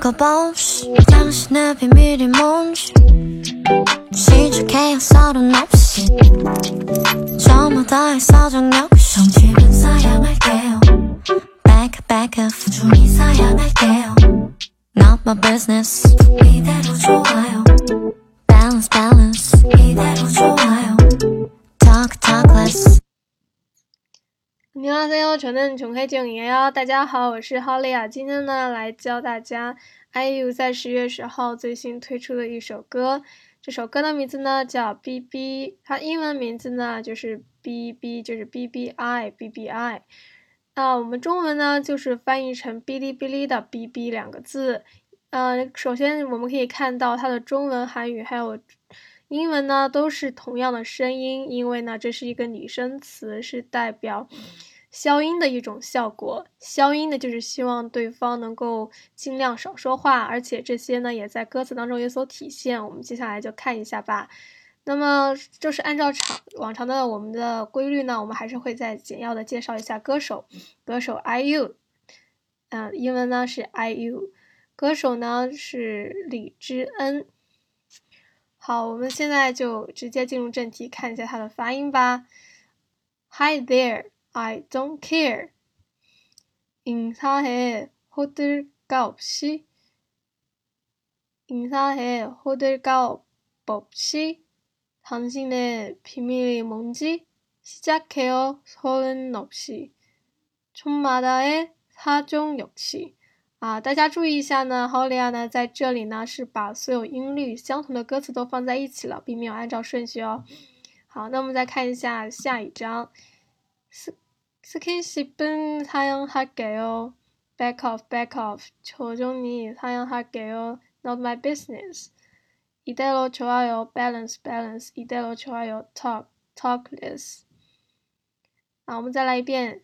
먹어보시 당신의 비밀이 뭔지 시작해야 서른 없이 저마다의 사정 역시 정집은 사양할게요 Back back up 종이 사양할게요 Not my business 이대로 좋아요 大家好，저는穷黑九爷哟。大家好，我是 Holly 啊。今天呢，来教大家 IU 在十月十号最新推出的一首歌。这首歌的名字呢叫 BB，它英文名字呢就是 BB，就是 BBI BBI。那我们中文呢就是翻译成哔哩哔哩的 BB 两个字。呃，首先我们可以看到它的中文、韩语还有英文呢都是同样的声音，因为呢这是一个拟声词，是代表。消音的一种效果，消音呢就是希望对方能够尽量少说话，而且这些呢也在歌词当中有所体现。我们接下来就看一下吧。那么就是按照常往常的我们的规律呢，我们还是会再简要的介绍一下歌手。歌手 IU，嗯，英文呢是 IU，歌手呢是李知恩。好，我们现在就直接进入正题，看一下他的发音吧。Hi there。I don't care. 인사해 호들갑 없이 인사해 호들갑 없이 당신의 비밀이 뭔지 시작해요 서른 없이 촌마다의 사정 역시 啊，大家注意一下呢，好利亚呢在这里呢是把所有音律相同的歌词都放在一起了，并没有按照顺序哦。好，那么再看一下下一张。 스킨십은 사양할게요. Back off, back off. 조종이 사양할게요. Not my business. 이대로 좋아요. Balance, balance. 이대로 좋아요. Talk, talk less. 啊，我们再来一遍。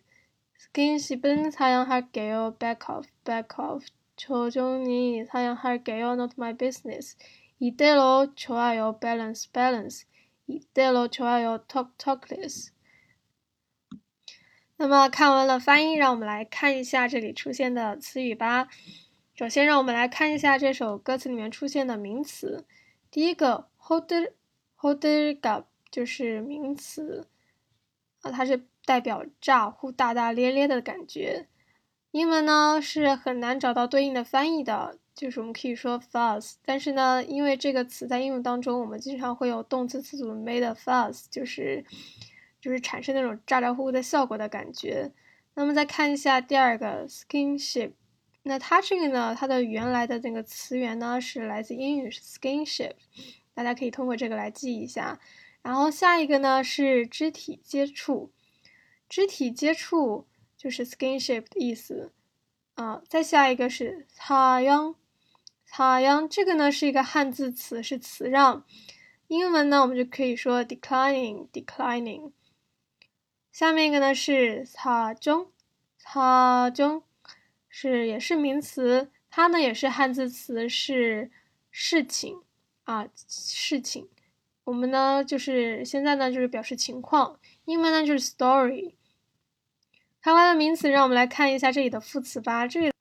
스킨십은 사양할게요. Back off, back off. 조종이 사양할게요. Not my business. 이대로 좋아요. Balance, balance. 이대로 좋아요. Talk, talk less. 那么看完了发音，让我们来看一下这里出现的词语吧。首先，让我们来看一下这首歌词里面出现的名词。第一个，hold hold up 就是名词，啊，它是代表咋呼、大大咧咧的感觉。英文呢是很难找到对应的翻译的，就是我们可以说 fuss，但是呢，因为这个词在英文当中，我们经常会有动词词组 made fuss，就是。就是产生那种咋咋呼呼的效果的感觉。那么再看一下第二个 skinship，那它这个呢，它的原来的那个词源呢是来自英语 skinship，大家可以通过这个来记一下。然后下一个呢是肢体接触，肢体接触就是 skinship 的意思啊。再下一个是擦央，擦央这个呢是一个汉字词，是辞让。英文呢我们就可以说 declining，declining。下面一个呢是擦中，擦中是也是名词，它呢也是汉字词，是事情啊事情。我们呢就是现在呢就是表示情况，英文呢就是 story。看完了名词，让我们来看一下这里的副词吧。这里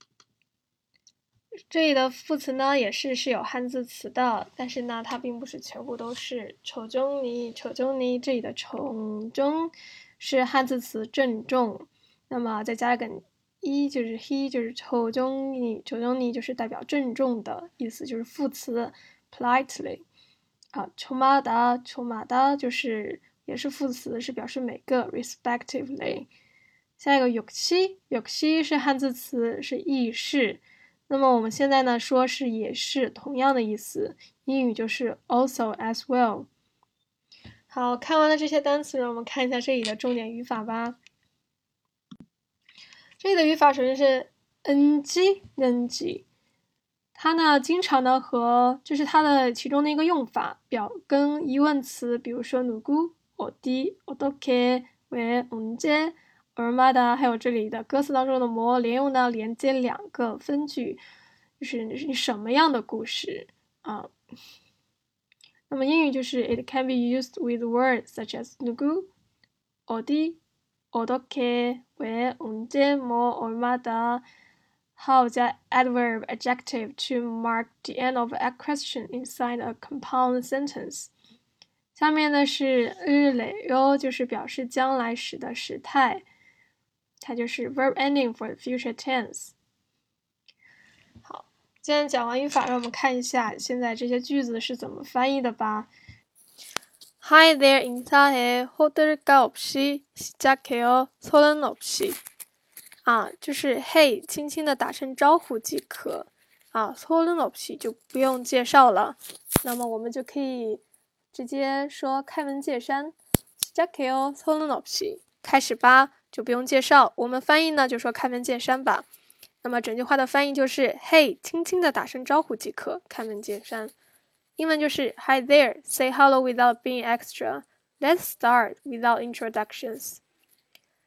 这里的副词呢也是是有汉字词的，但是呢它并不是全部都是。丑中你，丑中你，这里的丑中。是汉字词郑重，那么再加一个一，就是 he，就是丑中你，丑中你就是代表郑重的意思，就是副词 politely。啊，丑马达，丑马达就是也是副词，是表示每个 respectively。下一个有西，有西是汉字词，是亦是。那么我们现在呢说是也是同样的意思，英语就是 also as well。好看完了这些单词，让我们看一下这里的重点语法吧。这里的语法首先是 ng ng，它呢经常呢和就是它的其中的一个用法表跟疑问词，比如说누구어디어떻게왜언제얼마 다， 还有这里的歌词当中的뭐连用呢连接两个分句，就是你什么样的故事啊？嗯那么英语就是 it can be used with words such as 누구어디어떻게왜언제뭐얼마다 how the adverb adjective to mark the end of a question inside a compound sentence。下面呢是日累哟，就是表示将来时的时态，它就是 verb ending for the future tense。 好，今天讲完语法，让我们看一下现在这些句子是怎么翻译的吧。Hi there, 인사해. 호들갑 없이 시작해요. 소는 없이. 啊，就是嘿，轻轻的打声招呼即可。啊，소는 없이就不用介绍了。那么我们就可以直接说开门见山。시작해요소는 없이开始吧，就不用介绍。我们翻译呢，就说开门见山吧。 那么整句话的翻译就是嘿，轻轻的打声招呼即可，开门见山。英文就是 Hi there, say hello without being extra. Let's start without introductions.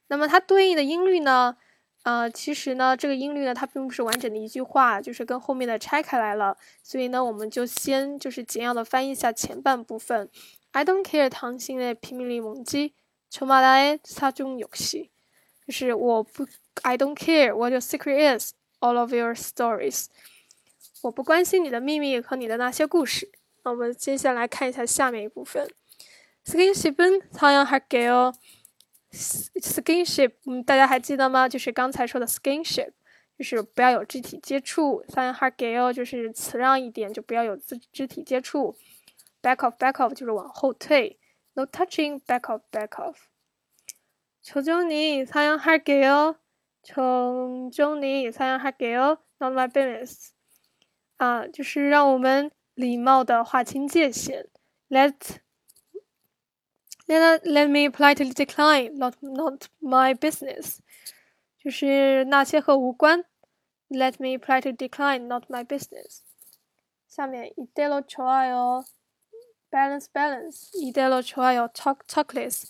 那么它对应的音律呢？呃，其实呢，这个音律呢，它并不是完整的一句话，就是跟后面的拆开来了。所以呢，我们就先就是简要的翻译一下前半部分。I don't care 당신의비밀이뭔지저마다의사정역 시， 就是我不，I don't care what your secret is, all of your stories。我不关心你的秘密和你的那些故事。那我们接下来看一下下面一部分。Skinship은 사양할게요。Skinship，嗯，大家还记得吗？就是刚才说的 skinship，就是不要有肢体接触。사양할게요就是辞让一点，就不要有肢肢体接触。Back off，back off 就是往后退。No touching，back off，back off。 求求你사양할게요。求求你사양할게요。Not my business。啊，就是让我们。礼貌的划清界限。Let let let me politely decline. Not not my business. 就是那些和无关。Let me politely decline. Not my business. 下面이대로좋아 요。 Balance balance. 이대로좋아 요。 Talk talkless.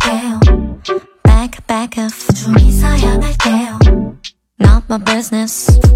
business.